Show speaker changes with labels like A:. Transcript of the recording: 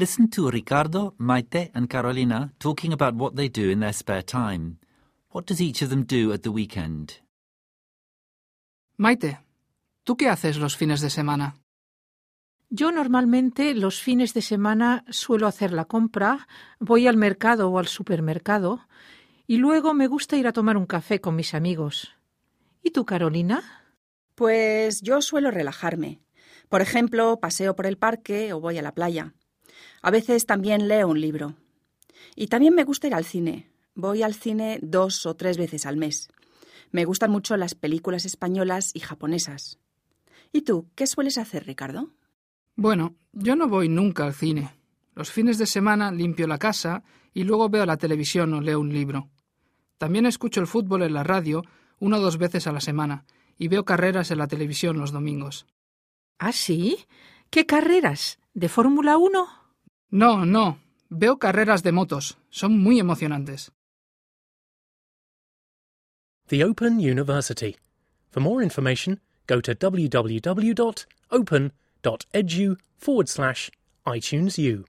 A: Listen to Ricardo, Maite, and Carolina talking about what they do in their spare time. What does each of them do at the weekend?
B: Maite, ¿tú qué haces los fines de semana?
C: Yo normalmente los fines de semana suelo hacer la compra, voy al mercado o al supermercado y luego me gusta ir a tomar un café con mis amigos. ¿Y tú, Carolina?
D: Pues yo suelo relajarme. Por ejemplo, paseo por el parque o voy a la playa. A veces también leo un libro. Y también me gusta ir al cine. Voy al cine dos o tres veces al mes. Me gustan mucho las películas españolas y japonesas. ¿Y tú, qué sueles hacer, Ricardo?
B: Bueno, yo no voy nunca al cine. Los fines de semana limpio la casa y luego veo la televisión o leo un libro. También escucho el fútbol en la radio una o dos veces a la semana y veo carreras en la televisión los domingos.
C: ¿Ah, sí? ¿Qué carreras? ¿De Fórmula 1?
B: No, no. Veo carreras de motos. Son muy emocionantes.
E: The Open University. For more information, go to www.open.edu forward slash iTunes U.